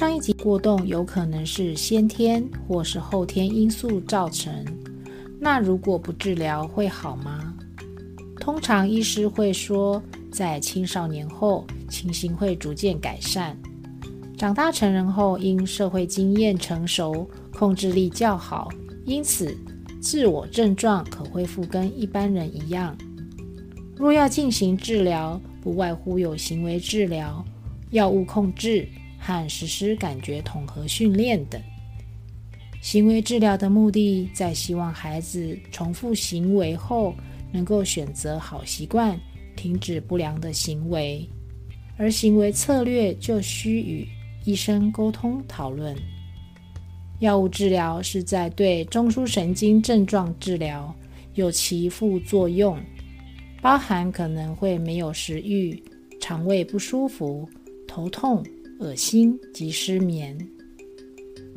上一集过动有可能是先天或是后天因素造成，那如果不治疗会好吗？通常医师会说，在青少年后情形会逐渐改善，长大成人后因社会经验成熟，控制力较好，因此自我症状可恢复跟一般人一样。若要进行治疗，不外乎有行为治疗、药物控制。和实施感觉统合训练等行为治疗的目的，在希望孩子重复行为后，能够选择好习惯，停止不良的行为。而行为策略就需与医生沟通讨论。药物治疗是在对中枢神经症状治疗，有其副作用，包含可能会没有食欲、肠胃不舒服、头痛。恶心及失眠，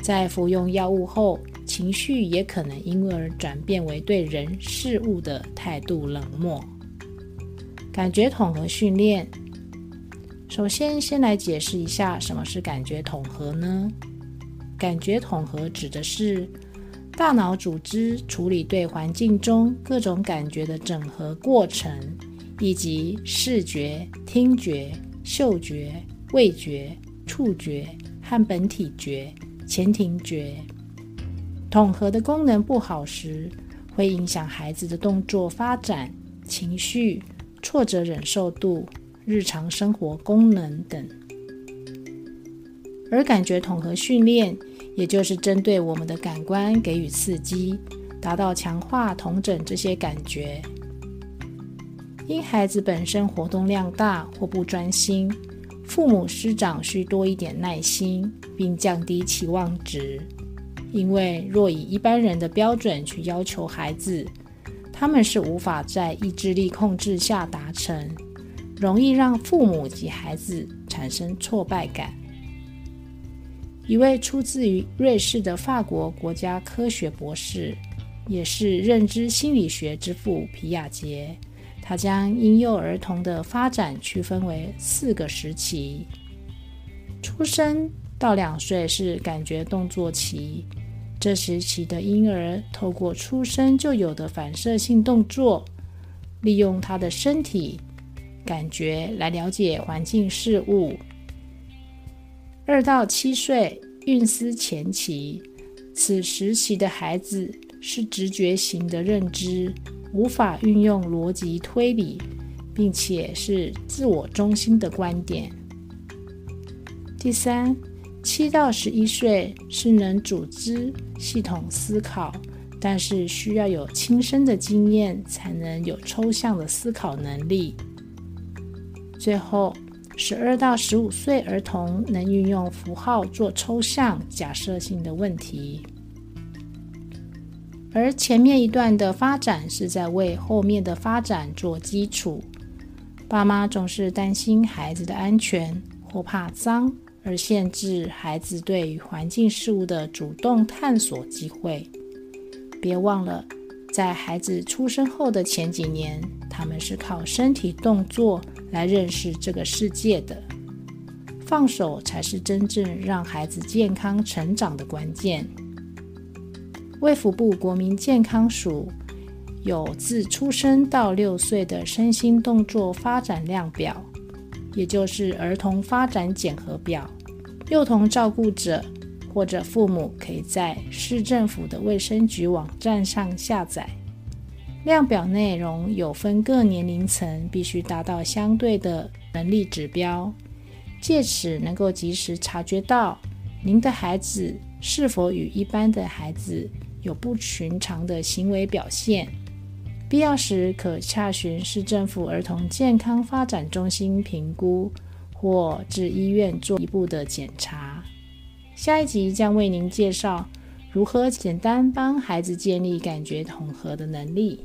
在服用药物后，情绪也可能因而转变为对人事物的态度冷漠。感觉统合训练，首先先来解释一下什么是感觉统合呢？感觉统合指的是大脑组织处理对环境中各种感觉的整合过程，以及视觉、听觉、嗅觉、味觉。触觉和本体觉、前庭觉统合的功能不好时，会影响孩子的动作发展、情绪、挫折忍受度、日常生活功能等。而感觉统合训练，也就是针对我们的感官给予刺激，达到强化、统整这些感觉。因孩子本身活动量大或不专心。父母师长需多一点耐心，并降低期望值，因为若以一般人的标准去要求孩子，他们是无法在意志力控制下达成，容易让父母及孩子产生挫败感。一位出自于瑞士的法国国家科学博士，也是认知心理学之父皮亚杰。他将婴幼儿童的发展区分为四个时期：出生到两岁是感觉动作期，这时期的婴儿透过出生就有的反射性动作，利用他的身体感觉来了解环境事物。二到七岁孕思前期，此时期的孩子是直觉型的认知。无法运用逻辑推理，并且是自我中心的观点。第三，七到十一岁是能组织系统思考，但是需要有亲身的经验才能有抽象的思考能力。最后，十二到十五岁儿童能运用符号做抽象假设性的问题。而前面一段的发展是在为后面的发展做基础。爸妈总是担心孩子的安全或怕脏，而限制孩子对于环境事物的主动探索机会。别忘了，在孩子出生后的前几年，他们是靠身体动作来认识这个世界的。放手才是真正让孩子健康成长的关键。卫福部国民健康署有自出生到六岁的身心动作发展量表，也就是儿童发展检核表。幼童照顾者或者父母可以在市政府的卫生局网站上下载。量表内容有分各年龄层必须达到相对的能力指标，借此能够及时察觉到您的孩子是否与一般的孩子。有不寻常的行为表现，必要时可洽询市政府儿童健康发展中心评估，或至医院做一步的检查。下一集将为您介绍如何简单帮孩子建立感觉统合的能力。